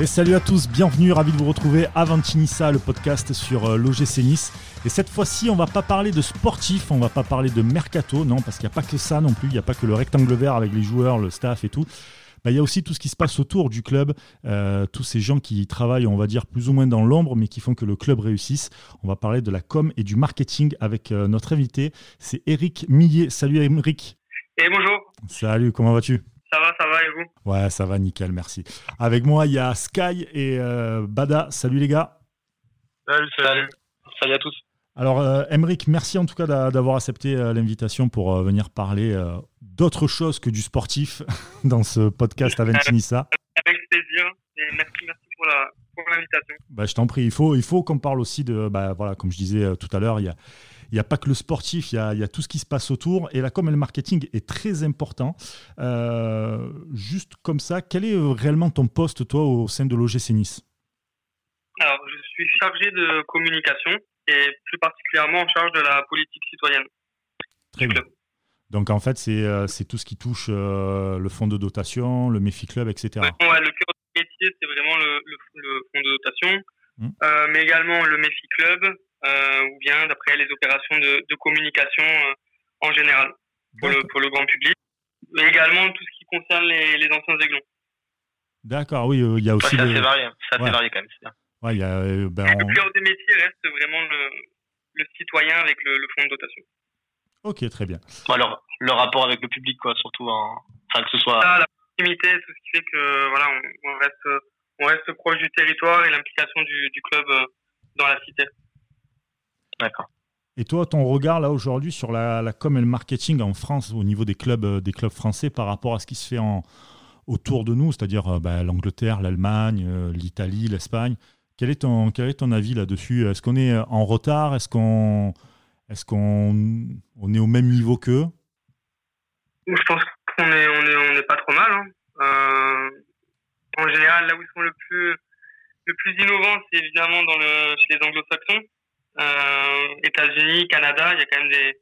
Et salut à tous, bienvenue, ravi de vous retrouver à Ventinissa, le podcast sur euh, l'OGC Nice. Et cette fois-ci, on va pas parler de sportif, on va pas parler de mercato, non, parce qu'il n'y a pas que ça non plus, il n'y a pas que le rectangle vert avec les joueurs, le staff et tout. Bah, il y a aussi tout ce qui se passe autour du club, euh, tous ces gens qui travaillent, on va dire, plus ou moins dans l'ombre, mais qui font que le club réussisse. On va parler de la com et du marketing avec euh, notre invité, c'est Eric Millet. Salut Eric. Et bonjour. Salut, comment vas-tu? Ça va, ça va et vous? Ouais, ça va, nickel, merci. Avec moi, il y a Sky et euh, Bada. Salut les gars. Salut, salut. Salut à tous. Alors, euh, merci en tout cas d'avoir accepté euh, l'invitation pour euh, venir parler d'autre chose que du sportif dans ce podcast à Ventinissa. Avec plaisir et merci, merci pour l'invitation. Bah, je t'en prie, il faut, il faut qu'on parle aussi de, bah, voilà, comme je disais tout à l'heure, il y a il n'y a pas que le sportif, il y, a, tout ce qui se passe autour. Et la com et le marketing est très important. Euh, juste comme ça, quel est réellement ton poste, toi, au sein de l'OGC Nice? Alors, je suis chargé de communication et plus particulièrement en charge de la politique citoyenne. Très bien. Donc, en fait, c'est euh, tout ce qui touche euh, le fonds de dotation, le MEFI Club, etc. Ouais, le cœur du métier, c'est vraiment le, fonds de dotation, mmh. mais également le MEFI Club, ou bien d'après les opérations de, de communication euh, en général pour le, pour le, grand public, mais également tout ce qui concerne les, les anciens aiglons. D'accord, oui, euh, il y a aussi. ça, c'est varié, ça ouais. varié quand même. C'est ouais, y a, ben, Le cœur des métiers reste vraiment le, le citoyen avec le, le, fonds de dotation. Ok, très bien. alors, le rapport avec le public, quoi, surtout, enfin, que ce soit. Ça, la proximité, tout ce qui fait que, voilà, on, on reste, on reste proche du territoire et l'implication du, du club dans la cité. D'accord. Et toi, ton regard là aujourd'hui sur la, la, com et le marketing en France au niveau des clubs, euh, des clubs français par rapport à ce qui se fait en, autour de nous, c'est-à-dire euh, bah, l'Angleterre, l'Allemagne, euh, l'Italie, l'Espagne. Quel est ton quel est ton avis là-dessus? Est-ce qu'on est en retard? Est-ce qu'on est-ce qu'on on est au même niveau qu'eux? Je pense qu'on est on est on est pas trop mal. Hein. en général, là où ils sont le plus le plus innovants, c'est évidemment dans le chez les Anglo-Saxons euh, États-Unis, Canada, il y a quand même des,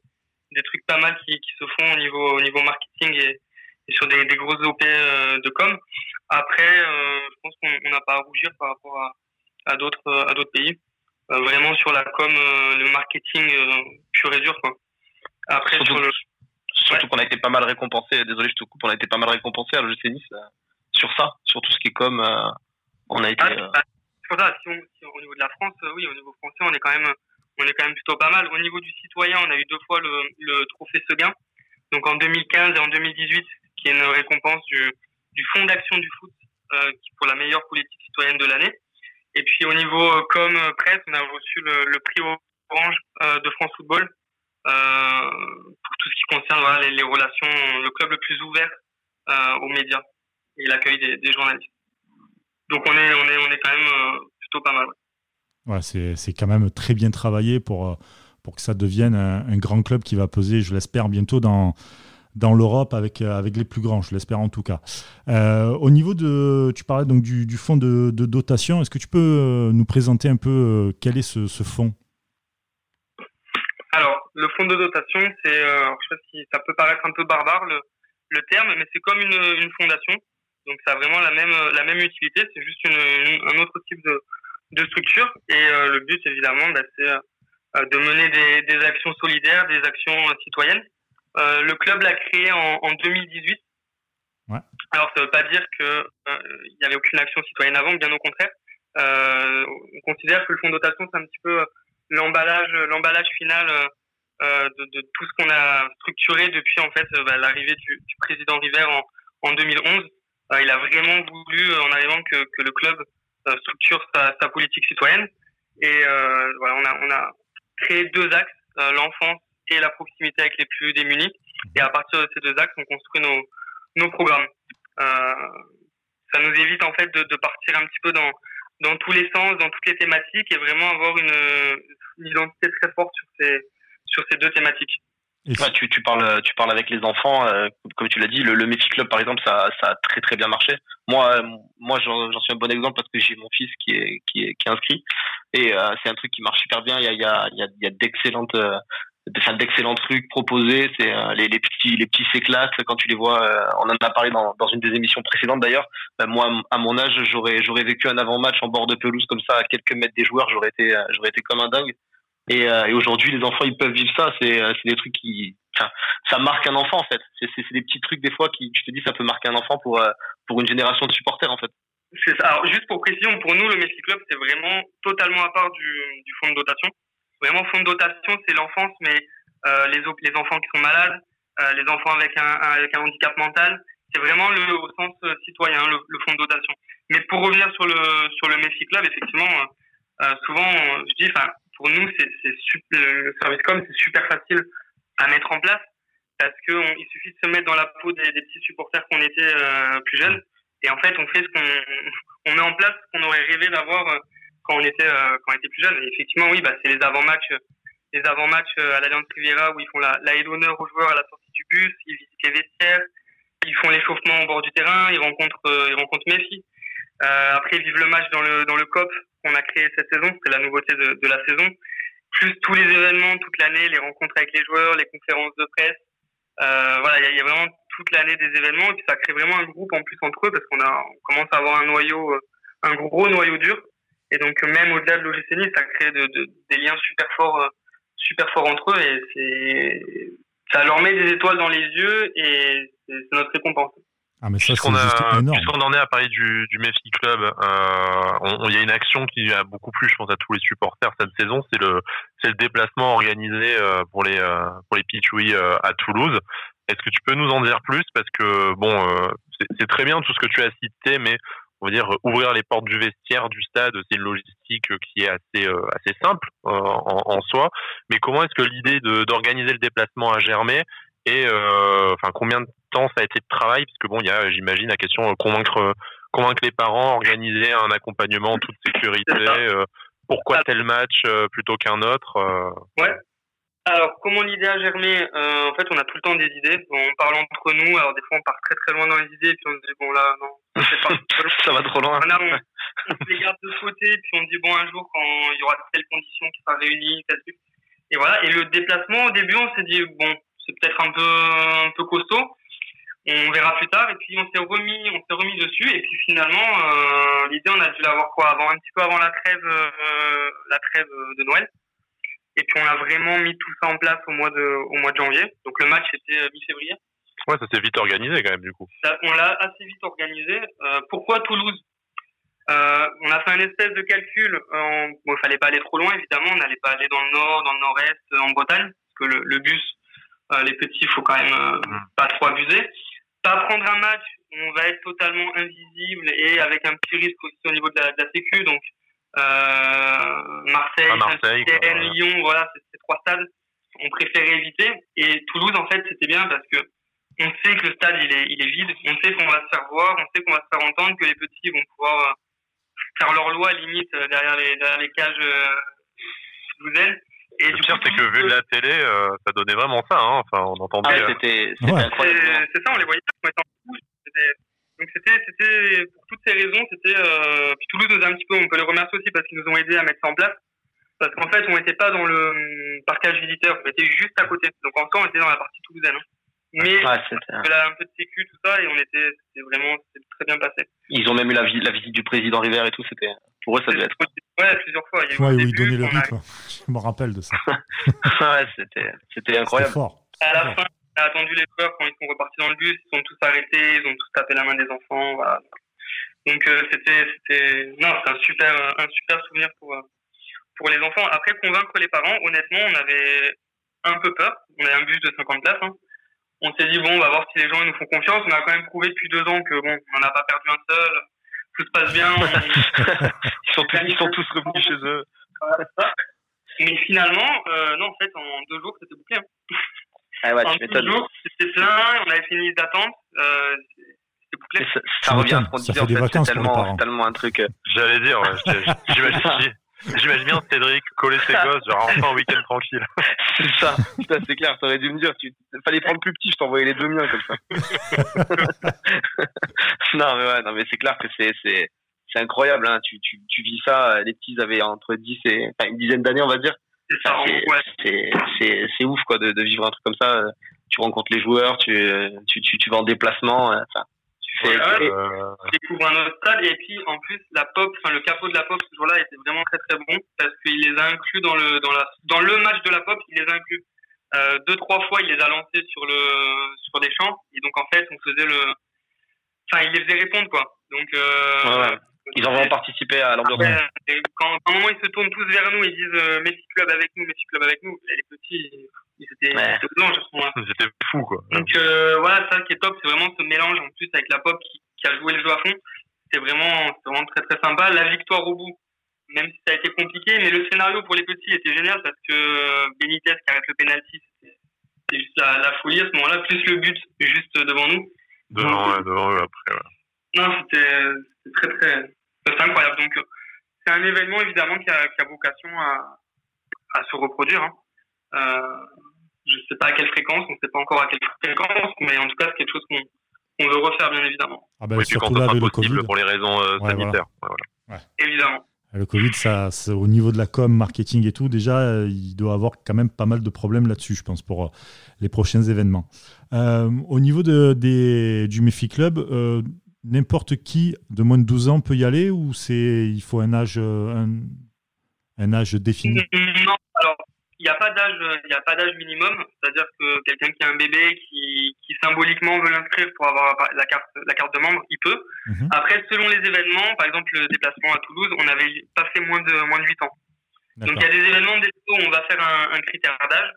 des trucs pas mal qui, qui se font au niveau, au niveau marketing et, et sur des, des grosses OP euh, de com. Après, euh, je pense qu'on n'a pas à rougir par rapport à, à d'autres à d'autres pays. Euh, vraiment sur la com, euh, le marketing pur et dur. Quoi. Après, surtout, sur le... surtout qu'on a été pas mal récompensé. Désolé, je te coupe. On a été pas mal récompensé à l'OGC Nice sur ça, sur tout ce qui est com. on a été. Ah, si, au niveau de la France, euh, oui, au niveau français, on est quand même, on est quand même plutôt pas mal. Au niveau du citoyen, on a eu deux fois le, le trophée Seguin, donc en 2015 et en 2018, qui est une récompense du, du Fonds d'action du foot euh, pour la meilleure politique citoyenne de l'année. Et puis au niveau euh, comme presse, on a reçu le, le prix Orange euh, de France Football euh, pour tout ce qui concerne voilà, les, relations, le club le plus ouvert euh, aux médias et l'accueil des, des journalistes. Donc on est, on est, on est quand même euh, plutôt pas mal. Ouais, c'est quand même très bien travaillé pour, euh, pour que ça devienne un, grand club qui va peser, je l'espère, bientôt dans, dans l'Europe avec, euh, avec les plus grands, je l'espère en tout cas. au niveau de, tu parlais donc du, du fonds de, de dotation, est-ce que tu peux nous présenter un peu quel est ce, ce fonds? Alors, le fonds de dotation, c'est, je sais si ça peut paraître un peu barbare le, le terme, mais c'est comme une, une fondation. Donc ça a vraiment la même la même utilité, c'est juste une, un autre type de, de structure. Et euh, le but évidemment, bah, c'est euh, de mener des, des, actions solidaires, des actions euh, citoyennes. le club l'a créé en, en 2018. Ouais. Alors ça veut pas dire que il y avait aucune action citoyenne avant, bien au contraire. on considère que le fonds de dotation c'est un petit peu l'emballage l'emballage final de, de, tout ce qu'on a structuré depuis en fait bah, l'arrivée du, du, président River en, en 2011 euh, il a vraiment voulu, euh, en arrivant, que, que le club euh, structure sa, politique citoyenne. Et voilà, on a, on a créé deux axes, l'enfance et la proximité avec les plus démunis. Et à partir de ces deux axes, on construit nos, nos programmes. Euh, ça nous évite en fait de, de, partir un petit peu dans, dans tous les sens, dans toutes les thématiques et vraiment avoir une, une identité très forte sur ces, sur ces deux thématiques tu, tu, parles, tu parles avec les enfants, euh, comme tu l'as dit, le, le Méfi Club par exemple, ça, ça a très très bien marché. Moi, euh, moi, j'en suis un bon exemple parce que j'ai mon fils qui est qui est, qui est inscrit et euh, c'est un truc qui marche super bien. Il y a il y a, il y a d'excellentes d'excellents trucs proposés. C'est les, les, petits les petits s'éclatent quand tu les vois. on en a parlé dans, dans une des émissions précédentes d'ailleurs. Moi, à mon âge, j'aurais j'aurais vécu un avant-match en bord de pelouse comme ça, à quelques mètres des joueurs. J'aurais été j'aurais été comme un dingue. Et, et aujourd'hui, les enfants, ils peuvent vivre ça. C'est c'est des trucs qui ça marque un enfant en fait. C'est des petits trucs des fois qui, tu te dis, ça peut marquer un enfant pour pour une génération de supporters en fait. C'est ça. Alors, juste pour précision, pour nous, le Messi Club, c'est vraiment totalement à part du, du fonds de dotation. Vraiment, fonds de dotation, c'est l'enfance, mais euh, les, les enfants qui sont malades, euh, les enfants avec un, avec un handicap mental, c'est vraiment le, au sens euh, citoyen, le, le, fonds de dotation. Mais pour revenir sur le, sur le Messi Club, effectivement, euh, souvent, je dis, enfin, pour nous, c'est, le service com, c'est super facile à mettre en place parce qu'il suffit de se mettre dans la peau des, des petits supporters qu'on était plus jeunes et en fait, on fait ce qu'on on met en place ce qu'on aurait rêvé d'avoir euh, quand on était euh, quand on était plus jeune. Et effectivement, oui, bah, c'est les avant-matchs les avant-matchs euh, à l'Alliance Riviera où ils font la, la d'honneur aux joueurs à la sortie du bus, ils visitent les vestiaires, ils font l'échauffement au bord du terrain, ils rencontrent ils rencontrent Messi. Euh, après, ils vivent le match dans le dans le COP qu'on a créé cette saison, c'est la nouveauté de, de la saison. Plus tous les événements toute l'année, les rencontres avec les joueurs, les conférences de presse. Euh, voilà, il y, y, a vraiment toute l'année des événements et puis ça crée vraiment un groupe en plus entre eux parce qu'on a on commence à avoir un noyau euh, un gros noyau dur et donc même au-delà de l'OGC ça crée de, de, des liens super forts euh, super forts entre eux et c'est ça leur met des étoiles dans les yeux et c'est notre récompense. Ah mais ça c'est énorme. Puisqu'on en est à parler du, du Messi Club, euh, il y a une action qui a beaucoup plu, je pense, à tous les supporters cette saison, c'est le c'est le déplacement organisé euh, pour les euh, pour les Pichouis à Toulouse. Est-ce que tu peux nous en dire plus? Parce que, bon, euh, c'est très bien tout ce que tu as cité, mais on va dire ouvrir les portes du vestiaire, du stade, c'est une logistique qui est assez, euh, assez simple euh, en, soi. Mais comment est-ce que l'idée d'organiser le déplacement a germé et enfin combien de temps ça a été de travail Parce que bon, il y a, j'imagine, la question convaincre, convaincre les parents, organiser un accompagnement en toute sécurité. pourquoi tel match plutôt qu'un autre Ouais, alors, comment l'idée a germé euh, En fait, on a tout le temps des idées. On parle entre nous. Alors, des fois, on part très très loin dans les idées, puis on se dit bon là, non, pas ça va trop loin. Là, on, on, se les garde de côté, puis on dit bon un jour quand il y aura telle condition qui sera réunie, truc. Et voilà. Et le déplacement, au début, on s'est dit bon, c'est peut-être un peu un peu costaud. On verra plus tard. Et puis on s'est remis, on s'est remis dessus. Et puis finalement, euh, l'idée, on a dû l'avoir quoi avant, un petit peu avant la trêve, euh, la trêve de Noël. Et puis on a vraiment mis tout ça en place au mois de, au mois de janvier. Donc le match était euh, mi-février. Ouais, ça s'est vite organisé quand même du coup. on l'a assez vite organisé. Euh, pourquoi Toulouse? On a fait un espèce de calcul. Bon, il fallait pas aller trop loin évidemment. On n'allait pas aller dans le nord, dans le nord-est, en Bretagne, parce que le, le bus, les petits, il faut quand même mm. pas trop abuser. Pas prendre un match, on va être totalement invisible et avec un petit risque aussi au niveau de la, de la sécu. Donc euh, Marseille, Marseille Lyon, voilà, ces trois stades, on préférait éviter. Et Toulouse, en fait, c'était bien parce que on sait que le stade il est, il est vide, on sait qu'on va se faire voir, on sait qu'on va se faire entendre, que les petits vont pouvoir euh, faire leur loi limite euh, derrière les, derrière les cages toulousaines. Et le pire, c'est que vu de la télé, ça donnait vraiment ça. Hein. Enfin, on entendait. Ah, c'était incroyable. C'est ça, on les voyait. On était en C'était donc c'était, c'était pour toutes ces raisons, c'était. Euh, puis Toulouse nous a un petit peu, on peut les remercier aussi parce qu'ils nous ont aidés à mettre ça en place. Parce qu'en fait, on n'était pas dans le hum, parcage visiteur, on était juste à côté. Donc en soi, on était dans la partie toulousaine. Hein. Mais ouais, c'était un peu de sécu, tout ça, et on était, c'était vraiment, c'était très bien passé. Ils ont même eu la, la visite du président River et tout, c'était, pour eux, ça devait être. Il y a ouais, où ils donnaient le rythme. Je me rappelle de ça. ouais, c'était, incroyable. Fort. À la fin, on a attendu les joueurs quand ils sont repartis dans le bus, ils sont tous arrêtés, ils ont tous tapé la main des enfants, voilà. Donc euh, c'était c'était non, c'est un super un super souvenir pour euh, pour les enfants. Après convaincre les parents, honnêtement, on avait un peu peur. On avait un bus de 50 places. Hein. On s'est dit bon, on va voir si les gens nous font confiance. On a quand même prouvé depuis deux ans que bon, on n'a pas perdu un seul. Tout se passe bien. ils sont tous, ils sont tous revenus chez eux. Mais finalement, euh, non, en fait, en deux jours, c'était bouclé. Hein. Ah ouais, tu m'étonnes. C'était plein, on avait fait une liste d'attente. Euh, ça, ça, ça revient à ce qu'on disait en fait, c'est tellement, tellement un truc. Euh, J'allais dire, ouais, j'imagine. J'imagine bien Cédric coller ses gosses, genre enfin un week-end tranquille. c'est ça, c'est clair, t'aurais dû me dire, tu fallait prendre plus petit, je t'envoyais les deux miens comme ça. non mais ouais, non mais c'est clair que c'est c'est c'est incroyable, hein. tu, tu tu vis ça, les petits avaient entre 10 et enfin une dizaine d'années on va dire, c'est ouf quoi de, de, vivre un truc comme ça. Tu rencontres les joueurs, tu, tu, tu, tu vas en déplacement. Enfin, euh... découvres un autre stade et puis en plus la pop, enfin le capot de la pop ce jour-là était vraiment très très bon parce qu'il les a inclus dans le dans la dans le match de la pop, il les a inclus. Euh, deux trois fois il les a lancés sur le sur des champs et donc en fait on faisait le enfin il les faisait répondre quoi. Donc euh, ouais, ils en vont participer à l'ambiance quand, quand à un moment ils se tournent tous vers nous ils disent euh, Messi club avec nous Messi club avec nous les petits ils étaient ouais. blancs ils étaient fous quoi donc euh, voilà ça qui est top c'est vraiment ce mélange en plus avec la pop qui, qui a joué le jeu à fond c'est vraiment c'est vraiment très très sympa la victoire au bout même si ça a été compliqué, mais le scénario pour les petits était génial parce que euh, Benitez qui arrête le penalty, c'était juste la, la, folie à ce moment-là, plus le but juste devant nous. Devant, ouais, devant eux après. Ouais. Non, c'était très très, c'est incroyable. Donc c'est un événement évidemment qui a, qui a vocation à, à se reproduire. Hein. Euh, je sais pas à quelle fréquence, on sait pas encore à quelle fréquence, mais en tout cas c'est quelque chose qu'on on veut refaire bien évidemment. Ah bah, oui, puis quand ça sera possible pour les raisons euh, ouais, sanitaires. Voilà. Ouais, voilà. Évidemment. Le Covid, ça, au niveau de la com, marketing et tout, déjà, euh, il doit avoir quand même pas mal de problèmes là-dessus, je pense, pour les prochains événements. Euh, au niveau de, des, du Mefi Club, euh, n'importe qui de moins de 12 ans peut y aller ou c'est il faut un âge, un, un âge défini? Non, alors il n'y a pas d'âge, il a pas d'âge minimum. C'est-à-dire que quelqu'un qui a un bébé qui, qui symboliquement veut l'inscrire pour avoir la carte, la carte de membre, il peut. -hmm. Après, selon les événements, par exemple le déplacement à Toulouse, on avait pas fait moins de moins de 8 ans. Donc il y a des événements des où on va faire un, un critère d'âge,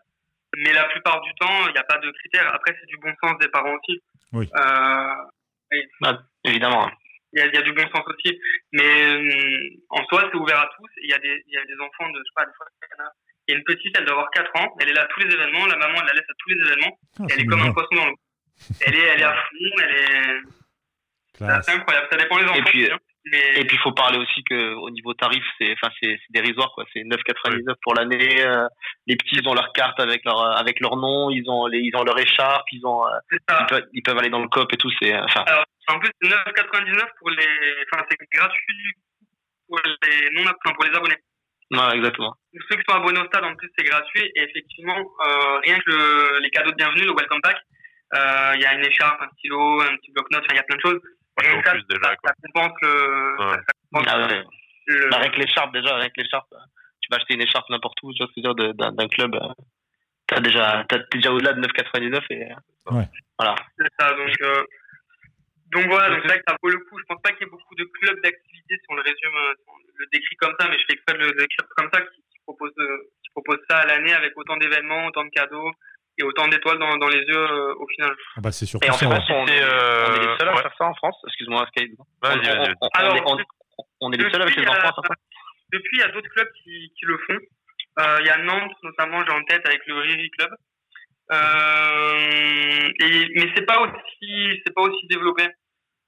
mais la plupart du temps, il n'y a pas de critère. Après, c'est du bon sens des parents aussi. Oui. Euh, et, ah, évidemment. Il y, a, il y, a, du bon sens aussi, mais euh, en soi, c'est ouvert à tous. Il y a des, il y a des enfants de, je sais pas, des fois, et une petite, elle doit avoir 4 ans. Elle est là à tous les événements. La maman, elle la laisse à tous les événements. Ah, elle est, est comme un poisson dans l'eau. Elle est, elle est à fond. Elle est. C'est incroyable. Ça dépend des enfants. Et puis, mais... et puis, il faut parler aussi que au niveau tarif, c'est, enfin, c'est, dérisoire, quoi. C'est 9,99 pour l'année. Euh, les petits, ils ont leur carte avec leur, avec leur nom. Ils ont les, ils ont leur écharpe. Ils ont, euh, ils peuvent, ils peuvent aller dans le cop et tout. C'est, enfin. Alors, en plus, c'est 9,99 pour les, enfin, c'est gratuit pour les non, enfin, pour les abonnés. Ouais, exactement. Pour ceux qui sont abonnés au stade, en plus, c'est gratuit. Et effectivement, euh, rien que le, les cadeaux de bienvenue, le welcome pack, il euh, y a une écharpe, un stylo, un petit bloc-notes, il y a plein de choses. Ouais, ça, déjà, ça, ça, compense le. Ouais. Ça compense ah ouais. le... Bah, avec l'écharpe, déjà, avec l'écharpe, tu vas acheter une écharpe n'importe où, tu vois ce que je veux dire, d'un club. T'as déjà, t'as déjà au-delà de 9,99 et. Ouais. Voilà. C'est ça, donc. Euh, donc voilà, donc c'est vrai que ça vaut le coup. Je pense pas qu'il y ait beaucoup de clubs d'activité si on le résume, si on le décrit comme ça, mais je fais exprès de le décrire comme ça, qui, qui propose, qui propose ça à l'année avec autant d'événements, autant de cadeaux et autant d'étoiles dans, dans les yeux euh, au final. Ah bah c'est surtout et en ça. France, on, est, euh... on est les seuls à ouais. faire ça en France. Excuse-moi, Sky. Vas-y, vas-y. On, on, on, on, est les seuls avec les enfants à faire ça. Depuis, il y a d'autres clubs qui, qui le font. Euh, il y a Nantes, notamment, j'ai en tête avec le Riri Club. Euh, mais c'est pas aussi, c'est pas aussi développé.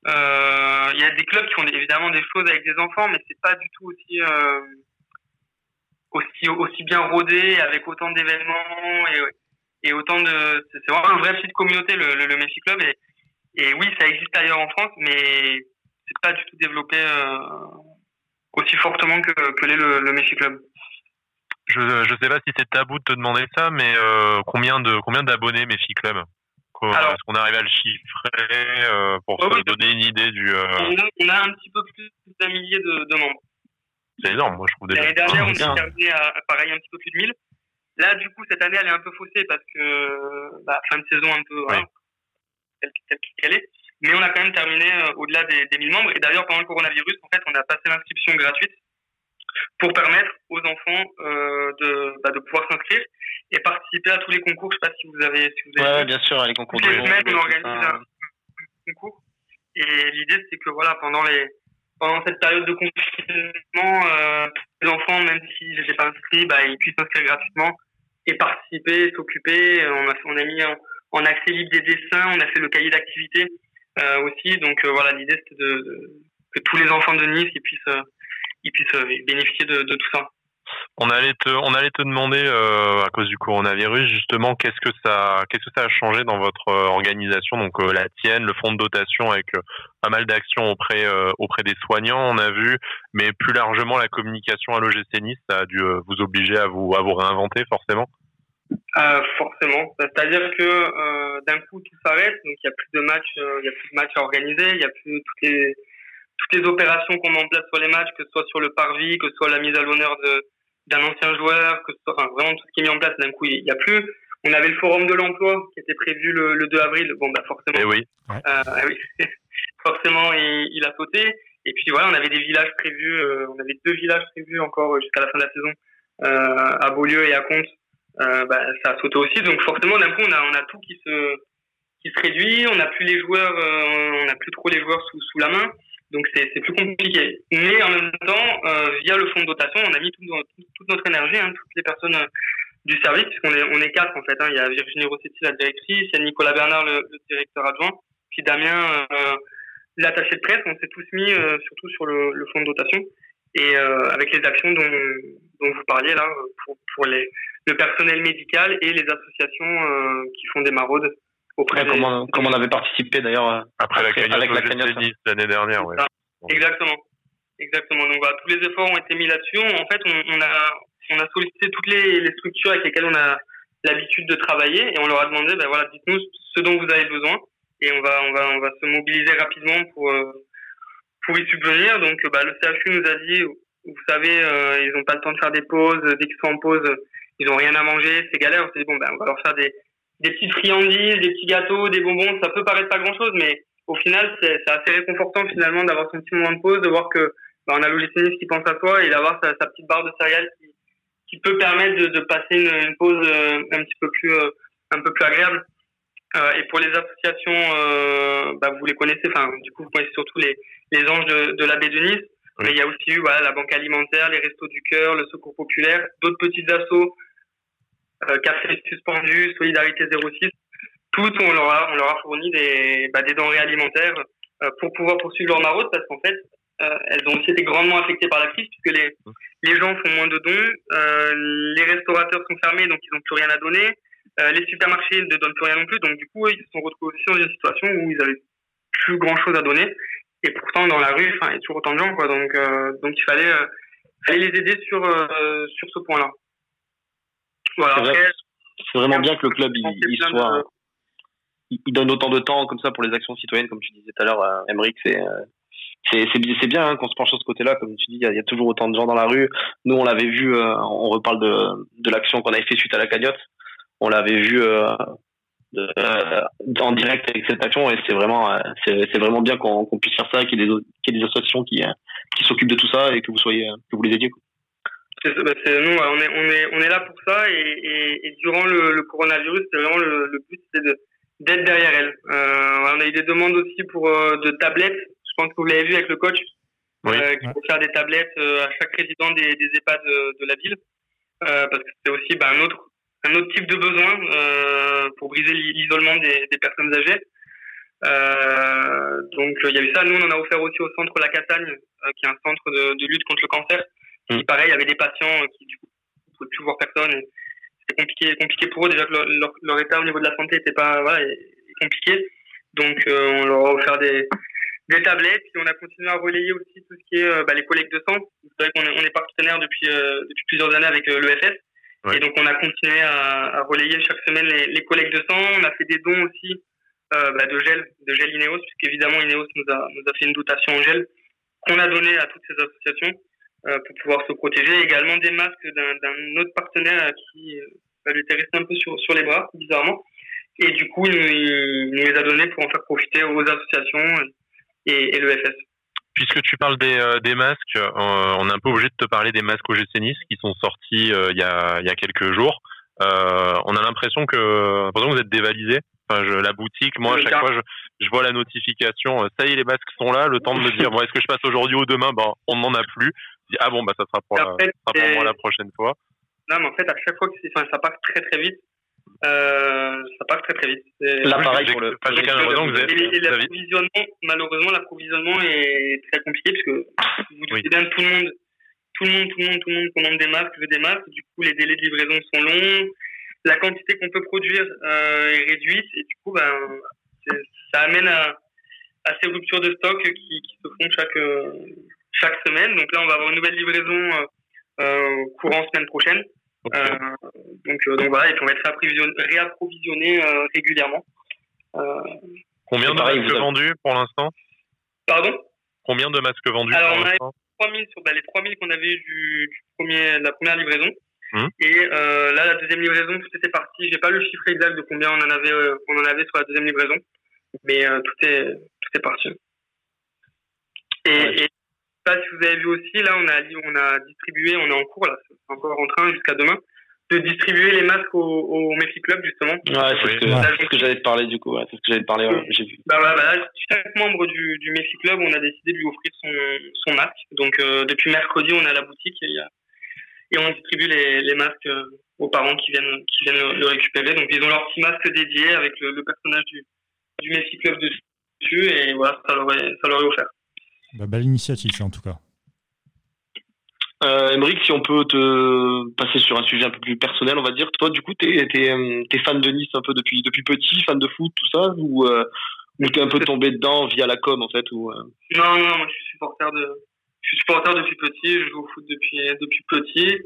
Il euh, y a des clubs qui font évidemment des choses avec des enfants, mais c'est pas du tout aussi euh, aussi aussi bien rodé avec autant d'événements et, et autant de c'est vraiment un vrai petite communauté le, le, le Messi Club et, et oui ça existe ailleurs en France, mais c'est pas du tout développé euh, aussi fortement que, que l'est le, le Messi Club. Je je sais pas si c'est tabou de te demander ça, mais euh, combien de combien d'abonnés Messi Club est-ce qu'on arrive à le chiffrer euh, pour oh, se oui. donner une idée du. Euh... On, a, on, a, un petit peu plus d'un millier de, de, membres. C'est énorme, moi je trouve déjà. L'année dernière, on est terminé à, pareil un petit peu plus de 1000. Là, du coup, cette année, elle est un peu faussée parce que bah, fin de saison un peu oui. voilà, telle, telle qu'elle est. Mais on a quand même terminé euh, au-delà des, des 1000 membres. Et d'ailleurs, pendant le coronavirus, en fait, on a passé l'inscription gratuite pour permettre aux enfants euh, de, bah, de pouvoir s'inscrire et participer à tous les concours. Je ne sais pas si vous avez. Si vous avez ouais, bien sûr, les concours. Toutes les semaines, on organise un, concours. Et l'idée, c'est que voilà, pendant les pendant cette période de confinement, euh, les enfants, même s'ils n'étaient pas inscrits, bah, ils puissent s'inscrire gratuitement et participer, s'occuper. On a, on a mis en, en, accès libre des dessins, on a fait le cahier d'activité euh, aussi. Donc euh, voilà, l'idée c'était de, de, que tous les enfants de Nice ils puissent, ils puissent bénéficier de, de tout ça. On allait te, on allait te demander euh, à cause du coronavirus justement qu'est-ce que ça, qu'est-ce que ça a changé dans votre euh, organisation, donc euh, la tienne, le fonds de dotation avec pas mal d'actions auprès auprès des soignants, on a vu, mais plus largement la communication à l'OGC Nice, ça a dû vous obliger à vous à vous réinventer forcément. forcément, c'est-à-dire que d'un coup tout s'arrête, donc il y a plus de matchs, il y a plus de matchs à organiser, il y a plus toutes les toutes les opérations qu'on met en place sur les matchs, que ce soit sur le parvis, que ce soit la mise à l'honneur de d'un ancien joueur, que ce soit enfin, vraiment tout ce qui est mis en place. D'un coup, il n'y a plus. On avait le forum de l'emploi qui était prévu le, le 2 avril. Bon, bah forcément. Eh oui. Euh, oui. forcément, il, il, a sauté. Et puis voilà, on avait des villages prévus. Euh, on avait deux villages prévus encore jusqu'à la fin de la saison euh, à Beaulieu et à Comte. Euh, bah, ça a sauté aussi. Donc forcément, d'un coup, on a, on a tout qui se qui se réduit. On n'a plus les joueurs. Euh, on n'a plus trop les joueurs sous sous la main. Donc c'est plus compliqué. Mais en même temps, euh, via le fonds de dotation, on a mis toute notre énergie, hein, toutes les personnes euh, du service, puisqu'on est, on est quatre en fait. Hein. Il y a Virginie Rossetti, la directrice, il y a Nicolas Bernard, le, directeur adjoint, puis Damien, euh, l'attaché de presse. On s'est tous mis surtout sur le, le, fonds de dotation et avec les actions dont, dont vous parliez là, pour, pour les, le personnel médical et les associations qui font des maraudes comme, on, avait participé d'ailleurs euh, après, la cagnotte avec la cagnotte l'année dernière. Ouais. Exactement, exactement. Donc voilà, tous les efforts ont été mis là-dessus. En fait, on, a on a sollicité toutes les, les, structures avec lesquelles on a l'habitude de travailler et on leur a demandé, ben voilà, dites-nous ce dont vous avez besoin et on va on va on va se mobiliser rapidement pour euh, pour y subvenir. Donc bah, le CHU nous a dit, vous savez, euh, ils n'ont pas le temps de faire des pauses. Dès qu'ils sont en pause, ils n'ont rien à manger, c'est galère. On s'est dit bon ben on va leur faire des des petites friandises, des petits gâteaux, des bonbons, ça peut paraître pas grand chose, mais au final, c'est assez réconfortant finalement d'avoir son petit moment de pause, de voir que bah, on a l'OGC qui pense à toi et d'avoir sa, petite barre de céréales qui, qui peut permettre de, de passer une, une pause euh, un petit peu plus euh, un peu plus agréable. Euh, et pour les associations, bah, vous les connaissez, enfin du coup vous connaissez surtout les, les anges de, de la baie de Nice. Mais il y a aussi eu voilà, la banque alimentaire, les restos du cœur, le secours populaire, d'autres petits assos café suspendu, Solidarité 06. Toutes, on leur a, on leur a fourni des, bah, des denrées alimentaires euh, pour pouvoir poursuivre leur maraude parce qu'en fait, euh, elles ont aussi été grandement affectées par la crise puisque les, les gens font moins de dons, euh, les restaurateurs sont fermés donc ils n'ont plus rien à donner, euh, les supermarchés ne donnent plus rien non plus donc du coup ils se sont retrouvés aussi dans une situation où ils avaient plus grand chose à donner. Et pourtant dans la rue il y a toujours autant de gens quoi. Donc donc il fallait fallait les aider sur sur ce point là c'est vraiment bien que le club il, soit, il, donne autant de temps comme ça pour les actions citoyennes, comme tu disais tout à l'heure, euh, Emmerich, c'est euh, c'est bien hein, qu'on se penche de ce côté-là, comme tu dis, il y, a toujours autant de gens dans la rue. Nous, on l'avait vu, euh, on reparle de, de l'action qu'on avait fait suite à la cagnotte. On l'avait vu en direct avec cette action et c'est vraiment, c'est vraiment bien qu'on puisse faire ça, qu'il y, ait des associations qui, qui s'occupent de tout ça et que vous soyez, que vous les aidiez. C'est, bah, nous, on est, on est, on est là pour ça et, et, et durant le, le coronavirus, c'est vraiment le, le but, c'est de, d'être derrière elle. Euh, on a eu des demandes aussi pour euh, de tablettes. Je pense que vous l'avez vu avec le coach, oui. euh, pour faire des tablettes euh, à chaque résident des, des EHPAD de, de la ville, parce que c'est aussi bah, un autre, un autre type de besoin pour briser l'isolement des, des personnes âgées. donc il y a eu ça. Nous, on en a offert aussi au centre La Cassagne, qui est un centre de, de lutte contre le cancer Mm. pareil, il y avait des patients qui du coup ne pouvaient plus voir personne. C'était compliqué, compliqué pour eux déjà que leur, leur, état au niveau de la santé était pas voilà, compliqué. Donc euh, on leur a offert des, des tablettes et on a continué à relayer aussi tout ce qui est euh, bah, les collectes de sang. C'est vrai qu'on est, on est partenaire depuis, euh, depuis plusieurs années avec l'EFS. Et donc on a continué à, à relayer chaque semaine les, les, collectes de sang. On a fait des dons aussi bah, de gel, de gel Ineos, puisqu'évidemment Ineos nous a, nous a fait une dotation en gel qu'on a donné à toutes ces associations. Euh, pour pouvoir se protéger. Également des masques d'un autre partenaire qui euh, lui était resté un peu sur, sur les bras, bizarrement. Et du coup, il, nous les a donnés pour en faire profiter aux associations et, et l'EFS. Puisque tu parles des, euh, des masques, on est un peu obligé de te parler des masques OGC Nice qui sont sortis il, y a, il y a quelques jours. on a l'impression que, que vous êtes dévalisé. Enfin, je, la boutique, moi, à chaque fois, je, je, vois la notification, ça y est, les masques sont là, le temps de me dire, bon, est-ce que je passe aujourd'hui ou demain? Ben, on n'en a plus ah bon bah ça sera pour, la, pour moi la prochaine fois. Non mais en fait à chaque fois que enfin, ça passe très très vite. Euh, ça passe très très vite. Là pareil pour le. Pas l'approvisionnement malheureusement l'approvisionnement est très compliqué parce que vous dites bien tout le monde tout le monde, tout le monde, tout le monde commande des masques, veut des masques. Du coup, les délais de livraison sont longs. La quantité qu'on peut produire euh, est réduite et du coup, ben, ça amène à, à, ces ruptures de stock qui, qui se font chaque chaque semaine. Donc là, on va avoir une nouvelle livraison euh, courant semaine prochaine. Euh, donc, donc voilà, et puis on va être réapprovisionné, régulièrement. Combien de masques vendus pour l'instant? Pardon? Combien de masques vendus Alors, on a 3000 sur bah, les 3000 qu'on avait du, premier, de la première livraison. Hum. Et euh, là, la deuxième livraison, tout était parti. J'ai pas le chiffre exact de combien on en avait, euh, on en avait sur la deuxième livraison, mais euh, tout est tout est parti. Et, ouais. et pas si vous avez vu aussi, là, on a on a distribué, on est en cours là, c'est encore en train jusqu'à demain, de distribuer les masques au, au Messi Club justement. Ouais, c'est ce que, ouais. que j'allais te parler du coup. Ouais, c'est ce que j'allais te parler. Ouais, j'ai vu. Bah, bah, bah, chaque membre du, du Messi Club, on a décidé de lui offrir son, son masque. Donc euh, depuis mercredi, on est à la boutique et, a, et on distribue les, les masques euh, aux parents qui viennent qui viennent le récupérer. Donc ils ont leur petit masque dédié avec le, le personnage du, du Messi Club dessus et voilà, ça leur est, ça leur est offert. Bah, belle initiative, ça, en tout cas. Euh, Emeric, si on peut te passer sur un sujet un peu plus personnel, on va dire. Toi, du coup, t'es es, es, fan de Nice un peu depuis depuis petit, fan de foot, tout ça, ou euh, ou t'es un peu tombé dedans via la com en fait, ou euh... Non, non, moi je suis supporter de, je suis supporter depuis petit, je joue au foot depuis depuis petit,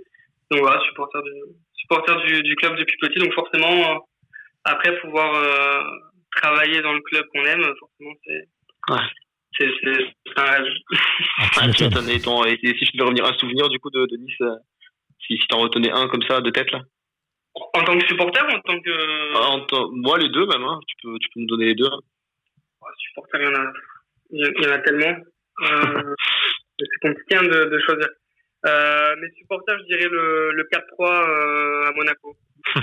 donc voilà, supporter du supporter du, du club depuis petit, donc forcément euh, après pouvoir euh, travailler dans le club qu'on aime, forcément c'est ouais c'est un rêve. Ah, tu et, ton, et, si je devais revenir un souvenir du coup de, de Nice, euh, si, si t'en retenais un comme ça de tête là En tant que supporter ou en tant que. Ah, en moi les deux même, hein. tu, peux, tu peux me donner les deux. Oh, supporter, il y en a, il y en a tellement. Euh, c'est compliqué hein, de, de, choisir. Euh, mes supporters, je dirais le, le 4-3 euh, à Monaco.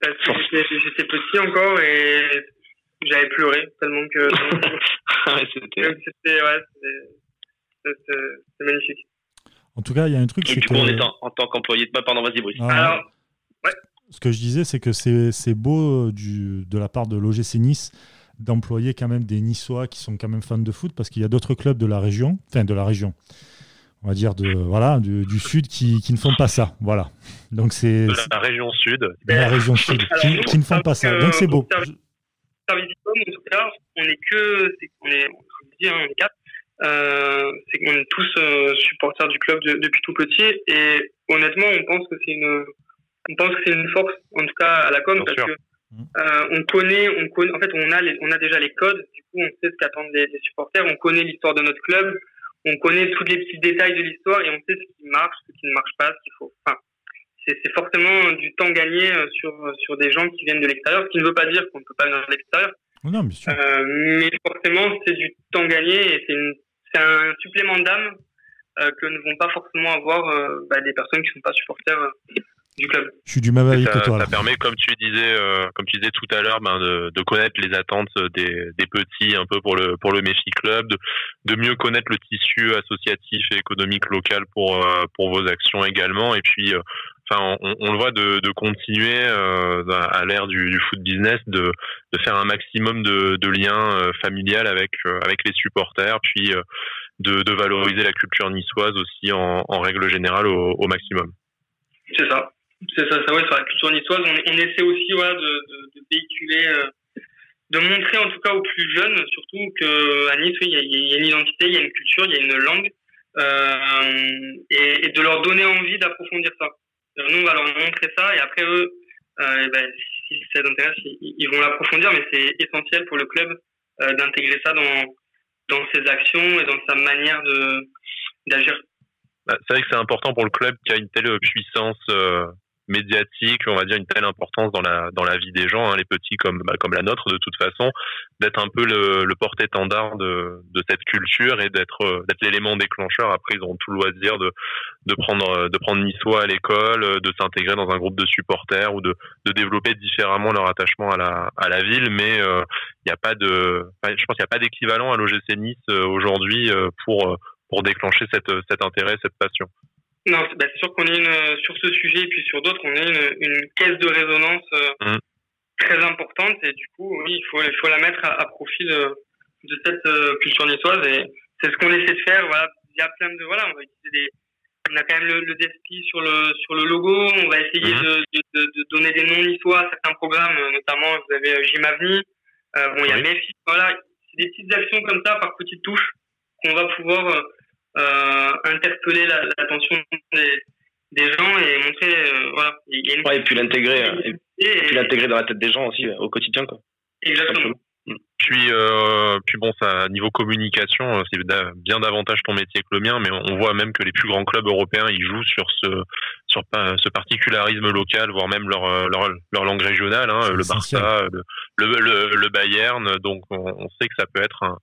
Parce que j'étais petit encore et j'avais pleuré tellement que. c'était. C'était ouais, magnifique. En tout cas, il y a un truc. c'est que... on est en, en tant qu'employé de pas, pardon, vas-y, Brice. Ah, Alors, ouais. Ce que je disais, c'est que c'est beau euh, du, de la part de l'OGC Nice d'employer quand même des Niçois qui sont quand même fans de foot parce qu'il y a d'autres clubs de la région, enfin de la région, on va dire de voilà du, du sud qui, qui, ne font pas ça. Voilà. Donc c'est la région sud. De la région sud qui, qui, ne font pas ça. Donc c'est beau service en tout cas, on est que, c'est, on est, vous dis, hein, on est quatre. Euh, c'est qu'on est tous euh, supporters du club de, depuis tout petit et honnêtement, on pense que c'est une, on pense que c'est une force, en tout cas à la com, Bien parce sûr. que euh, on connaît, on connaît, en fait, on a, les, on a déjà les codes. Du coup, on sait ce qu'attendent les, les supporters. On connaît l'histoire de notre club. On connaît tous les petits détails de l'histoire et on sait ce qui marche, ce qui ne marche pas, ce qu'il faut. Enfin, c'est forcément du temps gagné euh, sur, sur des gens qui viennent de l'extérieur, ce qui ne veut pas dire qu'on ne peut pas venir de l'extérieur. Non, bien sûr. Euh, mais forcément, c'est du temps gagné et c'est un supplément d'âme euh, que ne vont pas forcément avoir euh, bah, des personnes qui ne sont pas supporters euh, du club. Je suis du même avis que toi. Ça permet, comme tu disais, euh, comme tu disais tout à l'heure, ben, de, de, connaître les attentes des, des, petits un peu pour le pour le Méfi Club, de, de, mieux connaître le tissu associatif et économique local pour pour vos actions également, et puis enfin on, on, le voit de, de continuer euh, à l'ère du, du, foot business de, de faire un maximum de, de liens euh, familial avec euh, avec les supporters puis euh, de, de, valoriser la culture niçoise aussi en, en règle générale au, au maximum. C'est ça. C'est ça, ça ouais, sur la culture niçoise. On, on essaie aussi voilà, de, véhiculer de montrer en tout cas aux plus jeunes surtout que à Nice oui, il, y a, il y a une identité il y a une culture il y a une langue et, et de leur donner envie d'approfondir ça nous, on va leur montrer ça et après, eux, euh, ben, si ça les intéresse, ils, ils vont l'approfondir, mais c'est essentiel pour le club euh, d'intégrer ça dans, dans ses actions et dans sa manière d'agir. Bah, c'est vrai que c'est important pour le club qui a une telle puissance euh, médiatique, on va dire une telle importance dans la dans la vie des gens, hein, les petits comme bah, comme la nôtre de toute façon, d'être un peu le, le porte-étendard de, de cette culture et d'être euh, d'être l'élément déclencheur. Après, ils auront tout le loisir de de prendre de prendre à l'école, de s'intégrer dans un groupe de supporters ou de de développer différemment leur attachement à la à la ville. Mais il euh, a pas de, je pense qu'il n'y a pas d'équivalent à l'OGC Nice euh, aujourd'hui pour pour déclencher cette cet intérêt, cette passion. Non, bah, c'est sûr qu'on est une, sur ce sujet et puis sur d'autres, on est une, une caisse de résonance euh, mmh. très importante et du coup, oui, il faut, il faut la mettre à, à profit de, de cette euh, culture niçoise et c'est ce qu'on essaie de faire. Voilà, il y a plein de voilà, on va utiliser des, on a quand même le, le DSP sur le sur le logo. On va essayer mhm. de, de, de, donner des noms niçois à certains programmes, notamment vous avez Jim Avni. bon, il y a Memphis. Voilà, c'est des petites actions comme ça par petites touches qu'on va pouvoir euh, interpeller l'attention des, des gens et montrer euh, voilà. Il y a une ouais, et puis l'intégrer euh, et, puis l'intégrer dans la tête des gens aussi au quotidien quoi. Exactement. Mm. puis, euh, puis bon, ça, niveau communication, c'est bien davantage ton métier que le mien, mais on voit même que les plus grands clubs européens, ils jouent sur ce, sur ce particularisme local, voire même leur, leur, leur langue régionale, hein, le Barça, le, le, le, Bayern. Donc, on, on, sait que ça peut être un,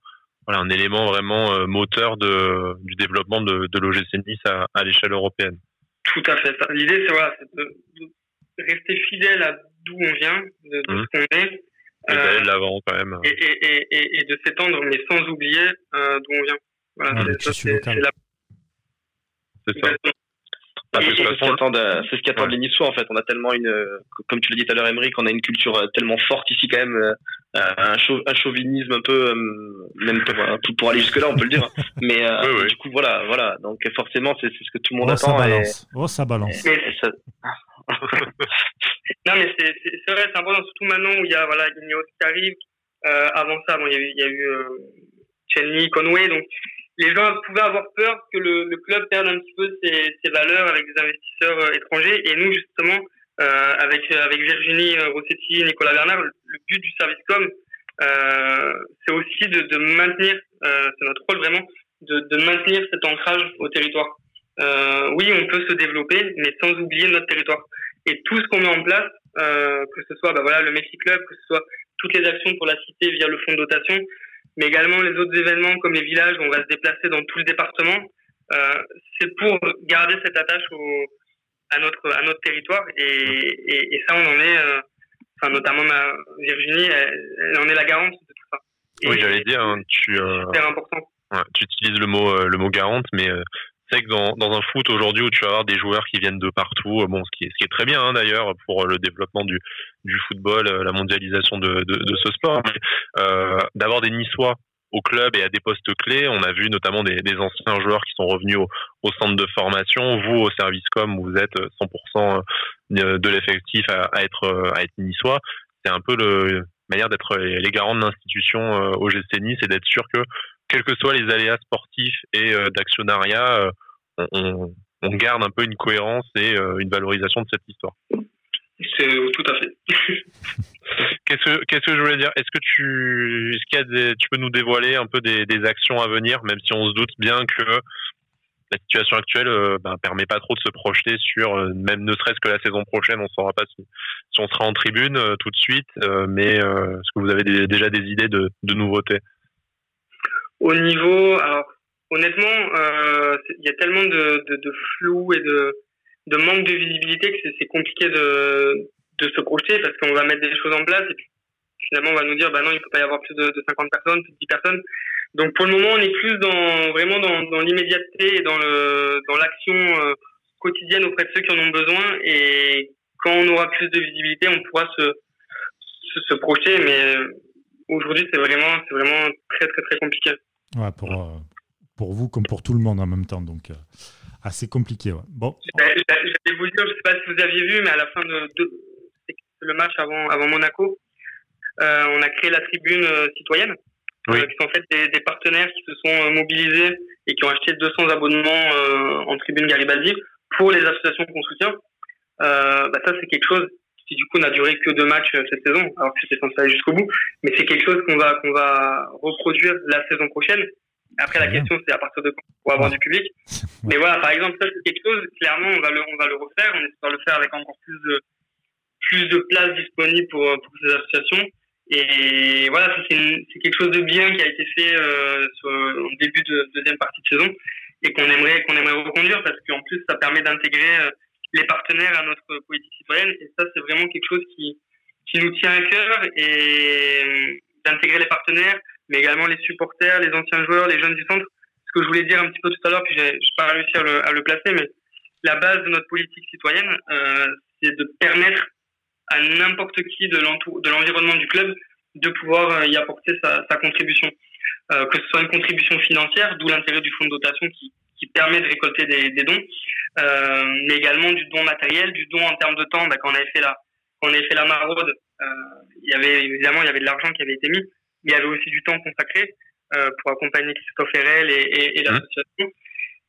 voilà, un élément vraiment euh, moteur de, du développement de, de l'OGC Nice à, à l'échelle européenne. Tout à fait. L'idée, c'est voilà, de, de, rester fidèle à d'où on vient, de, de mmh. ce qu'on est. Et d'aller de l'avant quand même. Et, et, et, et de s'étendre, mais sans oublier euh, d'où on vient. Voilà, c'est ça. C'est la... ça. Bah, c'est ce ce qu'attendent les Niçois en fait. On a tellement une, comme tu l'as dit tout à l'heure, Emery, qu'on a une culture euh, tellement forte ici quand même, euh, un, un chauvinisme un peu, euh, même pour, pour aller jusque là, on peut le dire. Mais du coup, voilà, voilà. Donc forcément, c'est ce que tout le monde oh, attend. Ça balance. oh, ça balance. non, mais c'est vrai, c'est important, surtout maintenant où il y a voilà, Ineos qui arrive. avant ça, bon, il y a eu, il y a eu Chenny, Conway, donc les gens pouvaient avoir peur que le, le club perde un petit peu ses, ses, valeurs avec des investisseurs euh, étrangers. Et nous, justement, euh, avec, avec Virginie euh, Rossetti, Nicolas Bernard, le, but du service com, euh, c'est aussi de, de maintenir, euh, c'est notre rôle vraiment, de, de, maintenir cet ancrage au territoire. oui, on peut se développer, mais sans oublier notre territoire. Et tout ce qu'on met en place, que ce soit bah voilà, le Messi Club, que ce soit toutes les actions pour la cité via le fonds de dotation, mais également les autres événements comme les villages où on va se déplacer dans tout le département. Euh, c'est pour garder cette attache au, à notre à notre territoire et, et, et ça on en est, euh, enfin notamment ma Virginie, elle, en est la garante de tout ça. oui, j'allais dire, hein, tu euh, super important. Ouais, tu utilises le mot euh, le mot garante, mais c'est que dans, dans un foot aujourd'hui où tu vas avoir des joueurs qui viennent de partout, bon, ce qui est, ce qui est très bien hein, d'ailleurs pour le développement du, du football, la mondialisation de, de, de ce sport, euh, d'avoir des Niçois au club et à des postes clés. On a vu notamment des, des anciens joueurs qui sont revenus au, au, centre de formation. Vous, au service com, vous êtes 100% euh, de l'effectif à, à, être à être niçois. C'est un peu le manière d'être les garants de l'institution au GC Nice et d'être sûr que quels que soient les aléas sportifs et euh, d'actionnariat, euh, on, on, garde un peu une cohérence et euh, une valorisation de cette histoire. C'est tout à fait. qu'est-ce que je voulais dire? Est-ce que tu est-ce qu'il y a tu peux nous dévoiler un peu des, actions à venir, même si on se doute bien que la situation actuelle euh, ben, permet pas trop de se projeter sur même ne serait-ce que la saison prochaine, on saura pas si, on sera en tribune tout de suite, mais est-ce que vous avez déjà des idées de, nouveautés? Au niveau, alors honnêtement, euh, il y a tellement de, flou et de manque de visibilité que c'est compliqué de, de se projeter parce qu'on va mettre des choses en place et puis finalement on va nous dire bah non il faut pas y avoir plus de, de 50 personnes, plus de 10 personnes. Donc pour le moment on est plus dans vraiment dans, dans l'immédiateté et dans le dans l'action euh, quotidienne auprès de ceux qui en ont besoin et quand on aura plus de visibilité on pourra se se, se projeter mais aujourd'hui c'est vraiment c'est vraiment très très très compliqué. Ouais, pour, euh, pour vous comme pour tout le monde en même temps. Donc, euh, assez compliqué. Ouais. Bon. Je vais vous dire, je ne sais pas si vous aviez vu, mais à la fin de, de le match avant, avant Monaco, euh, on a créé la tribune citoyenne. Oui. qui sont en fait des, des, partenaires qui se sont mobilisés et qui ont acheté 200 abonnements en tribune Garibaldi pour les associations qu'on soutient. bah ça, c'est quelque chose qui du coup n'a duré que deux matchs euh, cette saison, alors que c'était censé aller jusqu'au bout. Mais c'est quelque chose qu'on va qu'on va reproduire la saison prochaine. Après, la question, c'est à partir de quand pour avoir du public. Mais voilà, par exemple, ça, c'est quelque chose, clairement, on va le, on va le refaire. On espère le faire avec encore plus de, plus de places disponibles pour, pour ces associations. Et voilà, c'est quelque chose de bien qui a été fait euh, en début de deuxième partie de saison et qu'on aimerait, qu'on aimerait reconduire parce qu'en plus, ça permet d'intégrer euh, les partenaires à notre politique citoyenne. Et ça, c'est vraiment quelque chose qui, qui nous tient à cœur et euh, d'intégrer les partenaires, mais également les supporters, les anciens joueurs, les jeunes du centre. Ce que je voulais dire un petit peu tout à l'heure, puis j'ai pas réussi à le, à le, placer, mais la base de notre politique citoyenne, euh, c'est de permettre à n'importe qui de l'environnement du club de pouvoir euh, y apporter sa, sa contribution. Euh, que ce soit une contribution financière, d'où l'intérêt du fonds de dotation qui, qui permet de récolter des, des dons, mais également du don matériel, du don en termes de temps. Bah, quand on avait fait la, quand on avait fait la maraude, il y avait évidemment il y avait de l'argent qui avait été mis, mais il y avait aussi du temps consacré pour accompagner Christophe Herrel et, et, et l'association.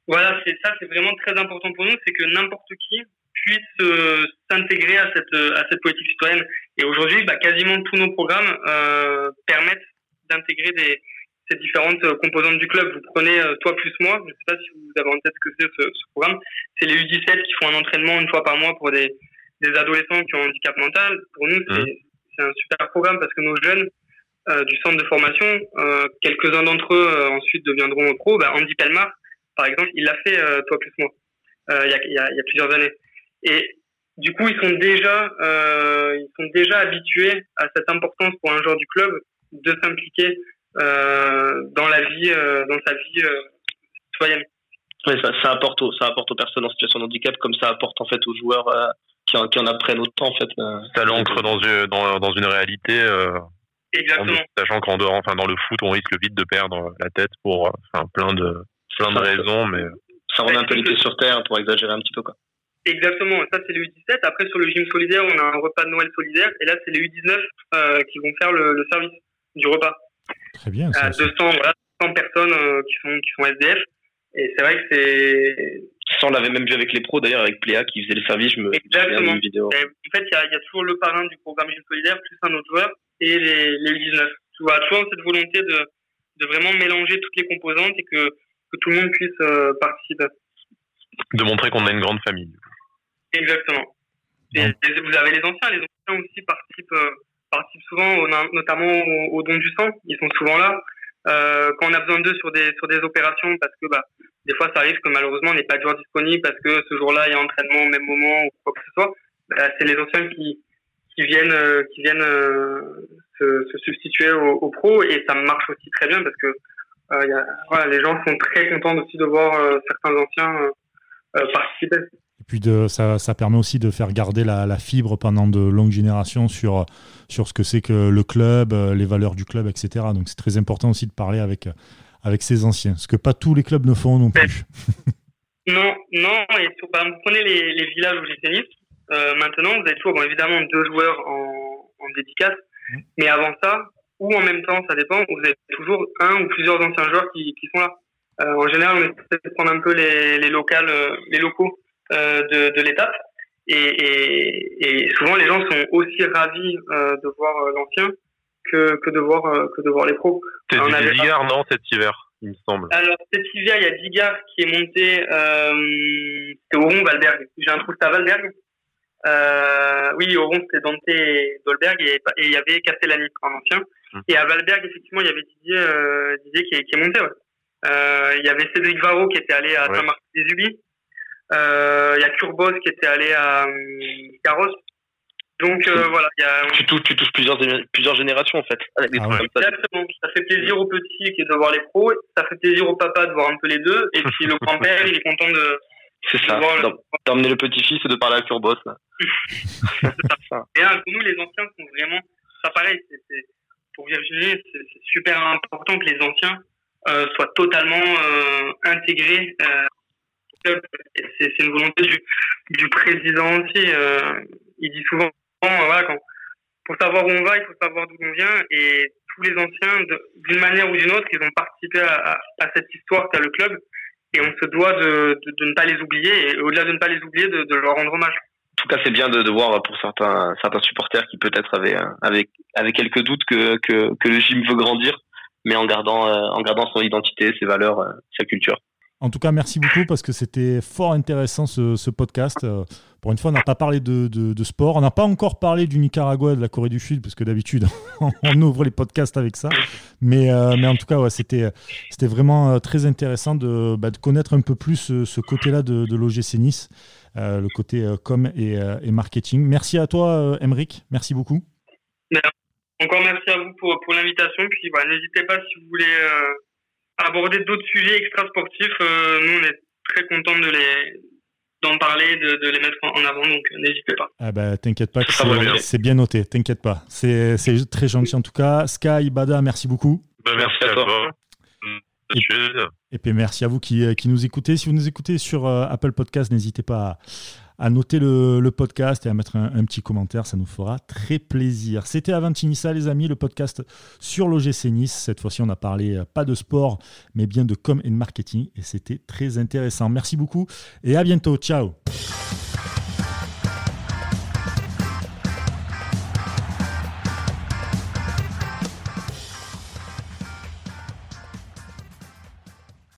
Voilà, c'est ça, c'est vraiment très important pour nous, c'est que n'importe qui puisse euh, s'intégrer à cette à cette politique citoyenne. Et aujourd'hui, bah, quasiment tous nos programmes euh, permettent d'intégrer des ces différentes composantes du club. Vous prenez euh, toi plus moi, je ne sais pas si vous avez en tête ce que c'est ce, ce, programme. C'est les U17 qui font un entraînement une fois par mois pour des des adolescents qui ont un handicap mental. Pour nous, c'est mmh. c'est un super programme parce que nos jeunes euh, du centre de formation, euh, quelques-uns d'entre eux ensuite deviendront pro. Bah, Andy Pelmar, par exemple, il l'a fait toi plus moi il y a, y, a, y a plusieurs années. Et du coup, ils sont déjà, euh, ils sont déjà habitués à cette importance pour un joueur du club de s'impliquer euh, dans la vie, euh, dans sa vie euh, citoyenne. Oui, ça, ça, apporte aux, ça apporte aux personnes en situation de handicap, comme ça apporte en fait aux joueurs euh, qui, en, qui en apprennent autant en fait. Euh. ça l'ancre dans une, dans, dans une réalité. Exactement. En, sachant qu'en dehors, enfin dans le foot, on risque vite de perdre la tête pour enfin, plein de plein de raisons, mais ça remet un peu les pieds sur terre pour exagérer un petit peu quoi. Exactement, ça c'est le U17. Après sur le gym solidaire, on a un repas de Noël solidaire et là c'est les U19 euh, qui vont faire le, le, service du repas. Très bien. À 200, voilà, 100 personnes euh, qui sont qui sont SDF et c'est vrai que c'est. Ça on l'avait même vu avec les pros d'ailleurs avec Pléa qui faisait le service. Je me Exactement. Une vidéo. Et en fait il y a, y a, toujours le parrain du programme gym solidaire plus un autre joueur et les, les U19. Tu vois toujours cette volonté de de vraiment mélanger toutes les composantes et que que tout le monde puisse euh, participer. De montrer qu'on a une grande famille. Exactement. Et, vous avez les anciens, les anciens aussi participent, euh, participent souvent, notamment au, au, don du sang. Ils sont souvent là. Euh, quand on a besoin d'eux sur des sur des opérations, parce que bah des fois ça arrive que malheureusement on n'est pas de joueur disponible parce que ce jour-là il y a entraînement au même moment ou quoi que ce soit. Bah, c'est les anciens qui qui viennent euh, qui viennent euh, se, se, substituer aux, aux, pros et ça marche aussi très bien parce que euh, y a, voilà, les gens sont très contents aussi de voir euh, certains anciens participer. Puis de, ça, ça, permet aussi de faire garder la, la, fibre pendant de longues générations sur, sur ce que c'est que le club, euh, les valeurs du club, etc. Donc c'est très important aussi de parler avec, avec ces anciens, ce que pas tous les clubs ne font non plus. non, non, et par exemple, vous prenez les, les villages où j'ai tennis, euh, maintenant vous avez toujours bon, évidemment deux joueurs en, en dédicace, mmh. mais avant ça, ou en même temps, ça dépend, vous avez toujours un ou plusieurs anciens joueurs qui, qui sont là. Euh, en général, on essaie de prendre un peu les, les locales, euh, les locaux euh, de, de l'étape. Et, et, et, souvent, les gens sont aussi ravis euh, de voir euh, l'ancien que, que, de voir, que de voir les pros. Du Digard, non, cet hiver, il me semble. Alors, cet hiver, il y a Digard qui est monté, euh, c'était Oron Valberg. J'ai un trou, à Valberg. Euh, oui, Oron, c'était Dante et Dolberg, et, et, il y avait Castellani en ancien. Hum. Et à Valberg, effectivement, il y avait Didier, euh, Didier qui, est, qui est monté. Ouais. Euh, il y avait Cédric Varro qui était allé à ouais. Saint-Martin-des-Ubis. Euh, il y a Kurbos qui était allé à Carros. Euh, Donc euh, voilà, y a... tu, touches, tu touches plusieurs, plusieurs générations en fait. Avec des ah ouais. Exactement. Ça fait plaisir aux petits qui de voir les pros, ça fait plaisir au papa de voir un peu les deux, et puis le grand-père il est content de. C'est ça, d'emmener le, le petit-fils et de parler à Kurbos. ça. Et là, pour nous, les anciens sont vraiment. Ça pareil, pour Virginie, c'est super important que les anciens euh, soient totalement euh, intégrés euh, c'est une volonté du, président aussi. Euh, il dit souvent, quand, pour savoir où on va, il faut savoir d'où on vient. Et tous les anciens, d'une manière ou d'une autre, ils ont participé à, cette histoire qu'a le club. Et on se doit de, ne pas les oublier. Et au-delà de ne pas les oublier, de, leur rendre hommage. En tout cas, c'est bien de, voir pour certains, supporters qui peut-être avaient, avec, avec quelques doutes que, que, le gym veut grandir, mais en gardant, euh, en gardant son identité, ses valeurs, euh, sa culture. En tout cas, merci beaucoup parce que c'était fort intéressant ce, podcast. Euh, pour une fois, on n'a pas parlé de, sport. On n'a pas encore parlé du Nicaragua et de la Corée du Sud, parce que d'habitude, on ouvre les podcasts avec ça. Mais, euh, en tout cas, c'était vraiment euh, très intéressant de, bah, de, connaître un peu plus ce, côté-là de, de l'OGC Nice, euh, le côté com et, et, marketing. Merci à toi, Emeric. Merci beaucoup. Encore merci à vous pour, l'invitation. Bah, n'hésitez pas si vous voulez aborder d'autres sujets extra-sportifs. Euh, nous, on est très contents de les d'en parler, de, de, les mettre en avant, donc euh, n'hésitez pas. Ah bah, t'inquiète pas, c'est bien. noté, t'inquiète pas. C'est très gentil en tout cas. Sky, Bada, merci beaucoup. Bah, merci, merci à toi. toi. Et puis merci à vous qui, qui, nous écoutez. Si vous nous écoutez sur Apple Podcast, n'hésitez pas à, noter le, podcast et à mettre un, petit commentaire. Ça nous fera très plaisir. C'était Avantinissa, les amis, le podcast sur l'OGC Nice. Cette fois-ci, on a parlé pas de sport, mais bien de com et de marketing. Et c'était très intéressant. Merci beaucoup et à bientôt. Ciao.